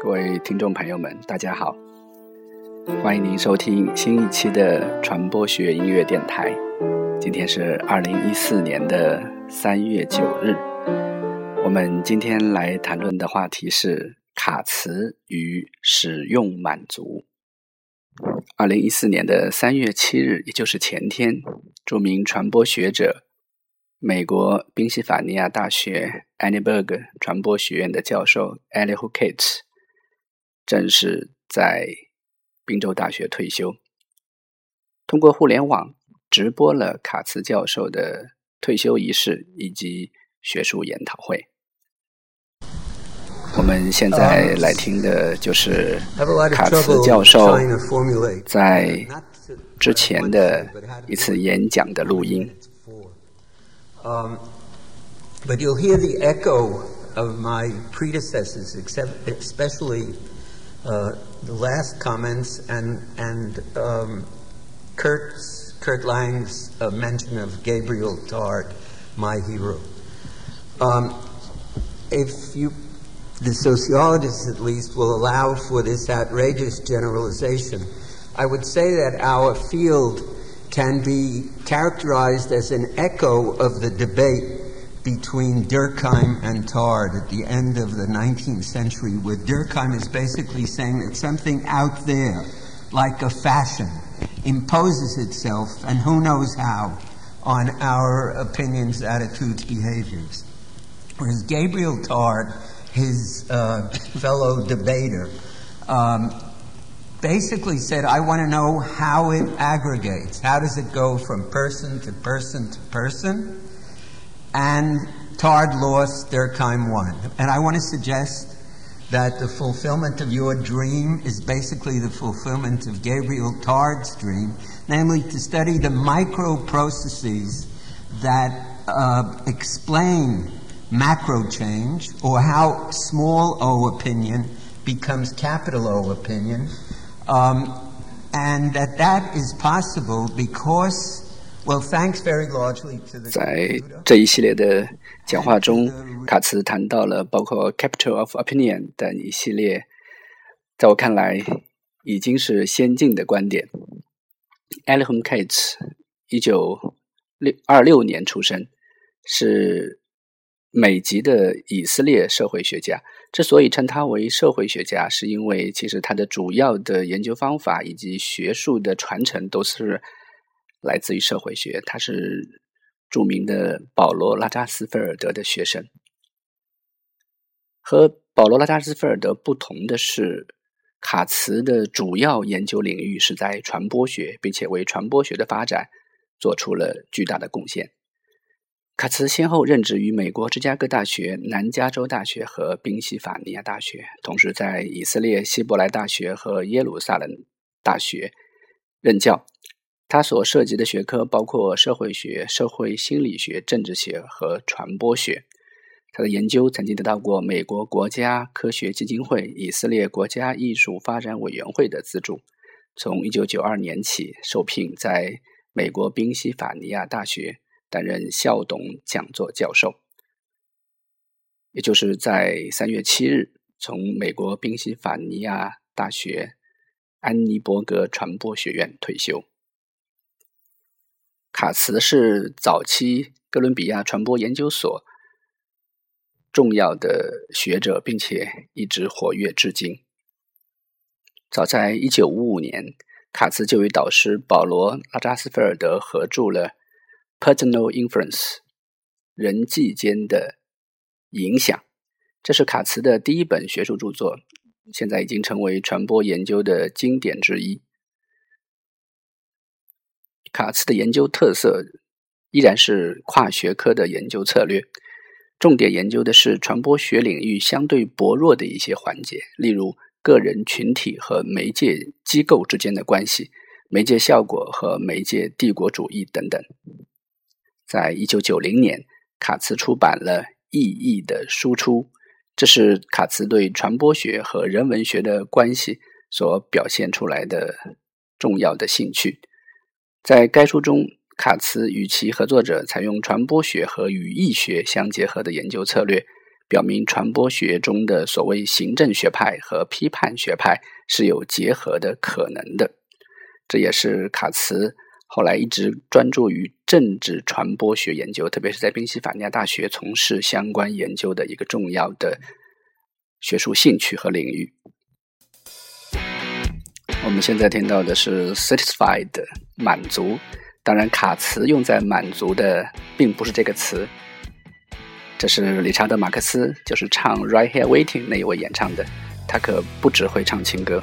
各位听众朋友们，大家好，欢迎您收听新一期的传播学音乐电台。今天是二零一四年的三月九日，我们今天来谈论的话题是卡词与使用满足。二零一四年的三月七日，也就是前天，著名传播学者。美国宾夕法尼亚大学 Annenberg 传播学院的教授 elihu kate 正式在宾州大学退休。通过互联网直播了卡茨教授的退休仪式以及学术研讨会。我们现在来听的就是卡茨教授在之前的一次演讲的录音。Um, but you'll hear the echo of my predecessors, except, especially uh, the last comments and, and um, Kurt's, Kurt Lang's uh, mention of Gabriel Tard, my hero. Um, if you, the sociologists at least, will allow for this outrageous generalization, I would say that our field can be characterized as an echo of the debate between Durkheim and Tard at the end of the 19th century, where Durkheim is basically saying that something out there, like a fashion, imposes itself, and who knows how, on our opinions, attitudes, behaviors. Whereas Gabriel Tard, his uh, fellow debater, um, basically said, I want to know how it aggregates. How does it go from person to person to person? And Tard lost, Durkheim won. And I want to suggest that the fulfillment of your dream is basically the fulfillment of Gabriel Tard's dream, namely to study the micro processes that uh, explain macro change or how small o opinion becomes capital O opinion um, and that that is possible because, well, thanks very largely to the. 在这一系列的讲话中，卡茨谈到了包括 capital of opinion 等一系列，在我看来已经是先进的观点。Alham Cates 一九六二六年出生，是美籍的以色列社会学家。之所以称他为社会学家，是因为其实他的主要的研究方法以及学术的传承都是来自于社会学。他是著名的保罗·拉扎斯菲尔德的学生。和保罗·拉扎斯菲尔德不同的是，卡茨的主要研究领域是在传播学，并且为传播学的发展做出了巨大的贡献。卡茨先后任职于美国芝加哥大学、南加州大学和宾夕法尼亚大学，同时在以色列希伯来大学和耶路撒冷大学任教。他所涉及的学科包括社会学、社会心理学、政治学和传播学。他的研究曾经得到过美国国家科学基金会、以色列国家艺术发展委员会的资助。从1992年起，受聘在美国宾夕法尼亚大学。担任校董讲座教授，也就是在三月七日从美国宾夕法尼亚大学安妮伯格传播学院退休。卡茨是早期哥伦比亚传播研究所重要的学者，并且一直活跃至今。早在一九五五年，卡茨就与导师保罗拉扎斯菲尔德合著了。Personal influence，人际间的影响，这是卡茨的第一本学术著作，现在已经成为传播研究的经典之一。卡茨的研究特色依然是跨学科的研究策略，重点研究的是传播学领域相对薄弱的一些环节，例如个人、群体和媒介机构之间的关系、媒介效果和媒介帝国主义等等。在一九九零年，卡茨出版了《意义的输出》，这是卡茨对传播学和人文学的关系所表现出来的重要的兴趣。在该书中，卡茨与其合作者采用传播学和语义学相结合的研究策略，表明传播学中的所谓行政学派和批判学派是有结合的可能的。这也是卡茨后来一直专注于政治传播学研究，特别是在宾夕法尼亚大学从事相关研究的一个重要的学术兴趣和领域。我们现在听到的是 “satisfied” 满足，当然卡词用在满足的并不是这个词，这是理查德·马克思，就是唱《Right Here Waiting》那一位演唱的，他可不只会唱情歌。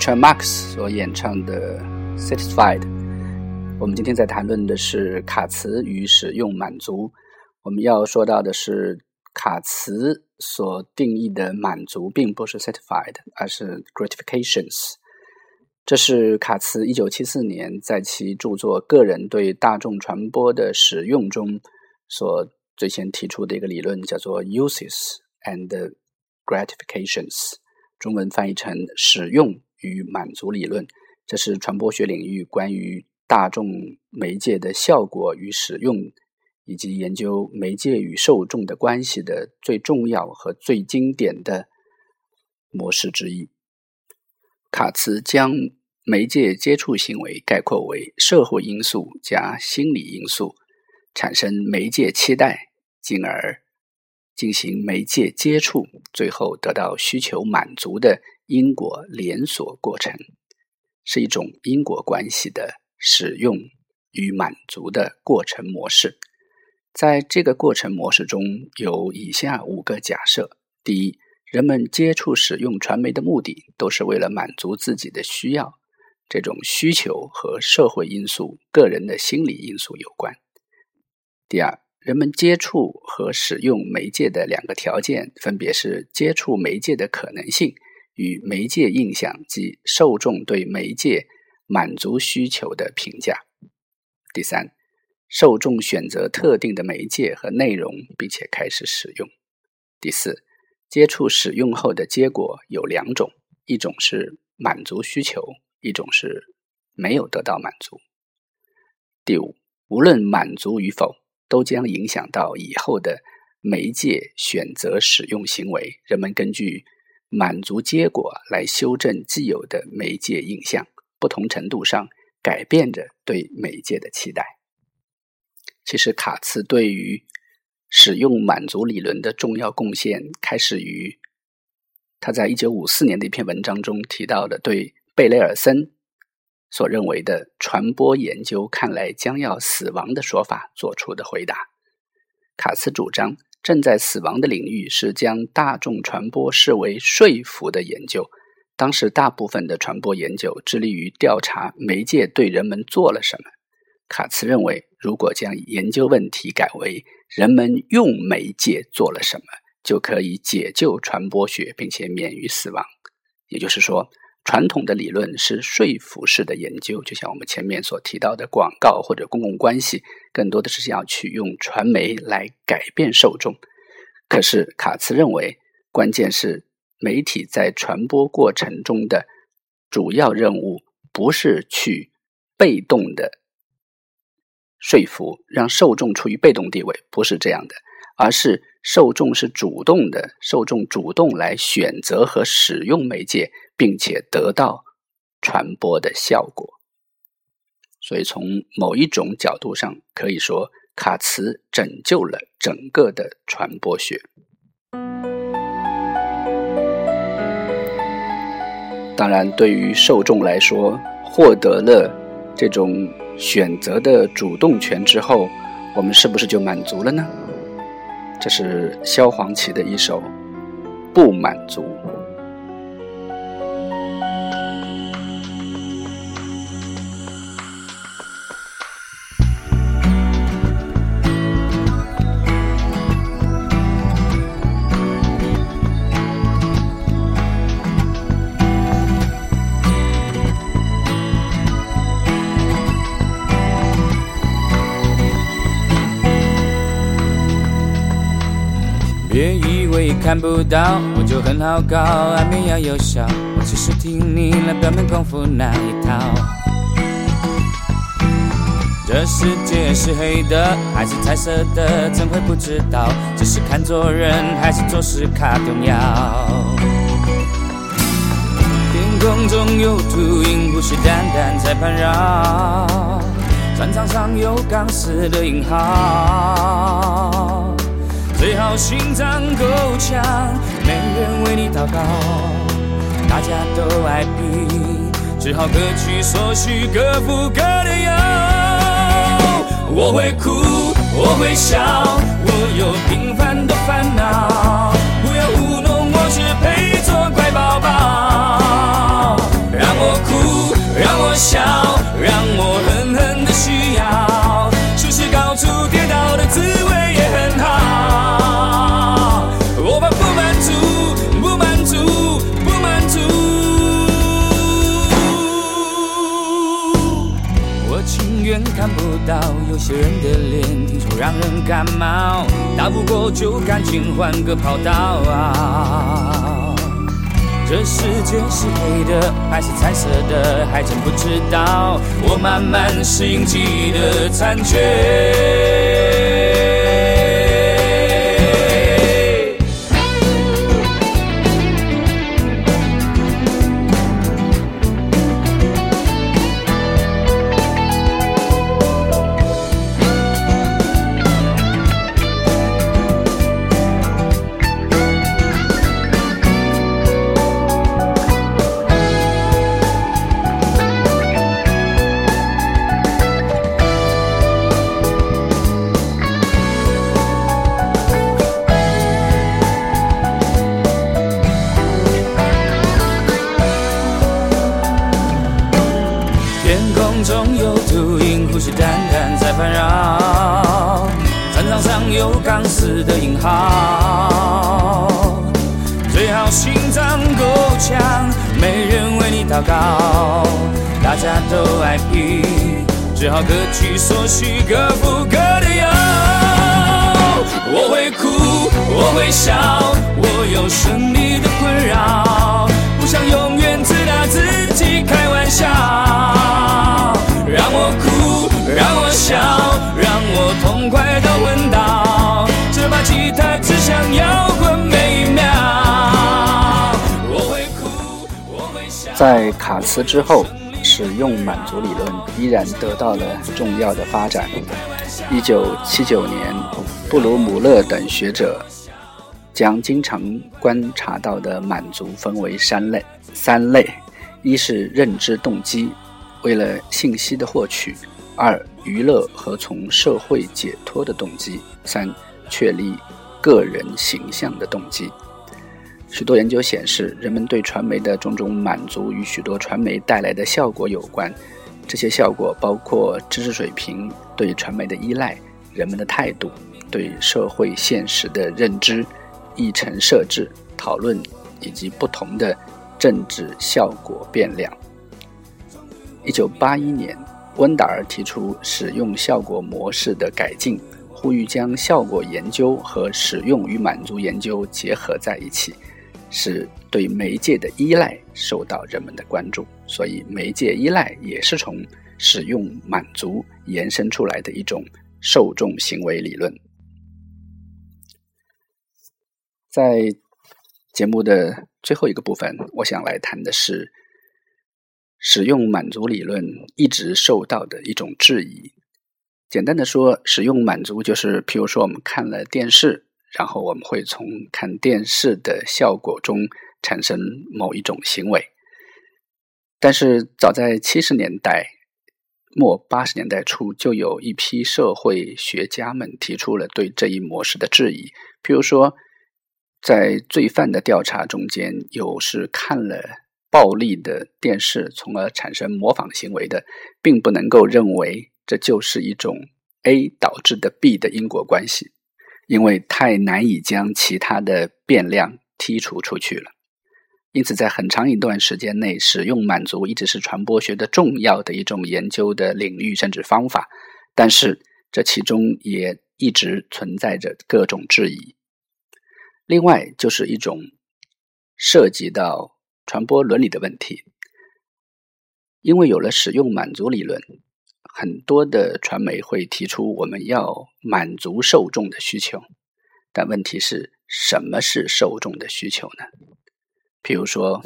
Richard Marx 所演唱的《Satisfied》，我们今天在谈论的是卡茨与使用满足。我们要说到的是，卡茨所定义的满足并不是 satisfied，而是 gratifications。这是卡茨一九七四年在其著作《个人对大众传播的使用》中所最先提出的一个理论，叫做 uses and gratifications，中文翻译成使用。与满足理论，这是传播学领域关于大众媒介的效果与使用，以及研究媒介与受众的关系的最重要和最经典的模式之一。卡茨将媒介接触行为概括为社会因素加心理因素，产生媒介期待，进而进行媒介接触，最后得到需求满足的。因果连锁过程是一种因果关系的使用与满足的过程模式。在这个过程模式中有以下五个假设：第一，人们接触使用传媒的目的都是为了满足自己的需要，这种需求和社会因素、个人的心理因素有关；第二，人们接触和使用媒介的两个条件分别是接触媒介的可能性。与媒介印象及受众对媒介满足需求的评价。第三，受众选择特定的媒介和内容，并且开始使用。第四，接触使用后的结果有两种，一种是满足需求，一种是没有得到满足。第五，无论满足与否，都将影响到以后的媒介选择使用行为。人们根据满足结果来修正既有的媒介印象，不同程度上改变着对媒介的期待。其实，卡茨对于使用满足理论的重要贡献，开始于他在一九五四年的一篇文章中提到的对贝雷尔森。所认为的传播研究看来将要死亡的说法做出的回答。卡斯主张正在死亡的领域是将大众传播视为说服的研究。当时大部分的传播研究致力于调查媒介对人们做了什么。卡茨认为，如果将研究问题改为人们用媒介做了什么，就可以解救传播学，并且免于死亡。也就是说。传统的理论是说服式的研究，就像我们前面所提到的广告或者公共关系，更多的是想要去用传媒来改变受众。可是卡茨认为，关键是媒体在传播过程中的主要任务不是去被动的说服，让受众处于被动地位，不是这样的，而是受众是主动的，受众主动来选择和使用媒介。并且得到传播的效果，所以从某一种角度上可以说，卡茨拯救了整个的传播学。当然，对于受众来说，获得了这种选择的主动权之后，我们是不是就满足了呢？这是萧煌奇的一首《不满足》。看不到我就很好搞，安眠药有效，我只是听你那表面功夫那一套。这世界是黑的还是彩色的，怎会不知道？只是看做人还是做事卡重要。天空中有秃鹰虎视眈眈在盘绕，战场上有钢丝的引号。最好心脏够强，没人为你祷告，大家都爱比，只好各取所需，各付各的药。我会哭，我会笑，我有平凡的些人的脸，听说让人感冒，打不过就赶紧换个跑道。这世界是黑的还是彩色的，还真不知道。我慢慢适应记忆的残缺。钢丝的引号，最好心脏够强，没人为你祷告，大家都挨批，只好各取所需，各付各的忧。我会哭，我会笑，我有生理的困扰，不想永在卡茨之后，使用满足理论依然得到了重要的发展。一九七九年，布鲁姆勒等学者将经常观察到的满足分为三类：三类，一是认知动机，为了信息的获取；二，娱乐和从社会解脱的动机；三，确立个人形象的动机。许多研究显示，人们对传媒的种种满足与许多传媒带来的效果有关。这些效果包括知识水平、对传媒的依赖、人们的态度、对社会现实的认知、议程设置、讨论以及不同的政治效果变量。一九八一年，温达尔提出使用效果模式的改进，呼吁将效果研究和使用与满足研究结合在一起。是对媒介的依赖受到人们的关注，所以媒介依赖也是从使用满足延伸出来的一种受众行为理论。在节目的最后一个部分，我想来谈的是使用满足理论一直受到的一种质疑。简单的说，使用满足就是，譬如说我们看了电视。然后我们会从看电视的效果中产生某一种行为，但是早在七十年代末八十年代初，就有一批社会学家们提出了对这一模式的质疑。譬如说，在罪犯的调查中间，有是看了暴力的电视，从而产生模仿行为的，并不能够认为这就是一种 A 导致的 B 的因果关系。因为太难以将其他的变量剔除出去了，因此在很长一段时间内，使用满足一直是传播学的重要的一种研究的领域甚至方法。但是这其中也一直存在着各种质疑。另外就是一种涉及到传播伦理的问题，因为有了使用满足理论。很多的传媒会提出我们要满足受众的需求，但问题是什么是受众的需求呢？譬如说，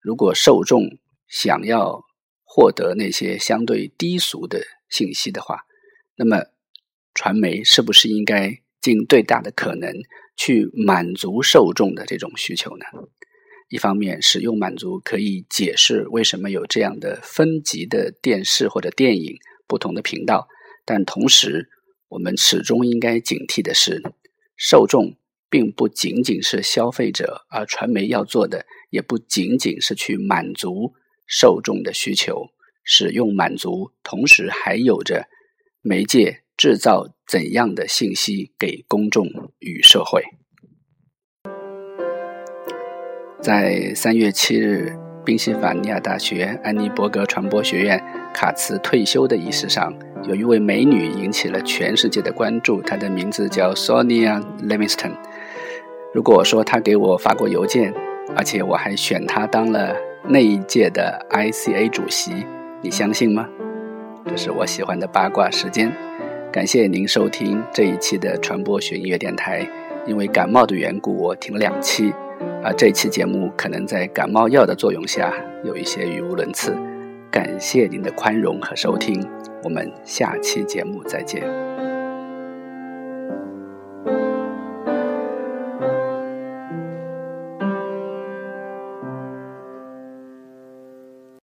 如果受众想要获得那些相对低俗的信息的话，那么传媒是不是应该尽最大的可能去满足受众的这种需求呢？一方面，使用满足可以解释为什么有这样的分级的电视或者电影不同的频道，但同时，我们始终应该警惕的是，受众并不仅仅是消费者，而传媒要做的也不仅仅是去满足受众的需求。使用满足，同时还有着媒介制造怎样的信息给公众与社会。在三月七日，宾夕法尼亚大学安妮伯格传播学院卡茨退休的仪式上，有一位美女引起了全世界的关注。她的名字叫 Sonia Livingston。如果我说她给我发过邮件，而且我还选她当了那一届的 ICA 主席，你相信吗？这是我喜欢的八卦时间。感谢您收听这一期的传播学音乐电台。因为感冒的缘故，我停了两期。啊，这期节目可能在感冒药的作用下有一些语无伦次，感谢您的宽容和收听，我们下期节目再见。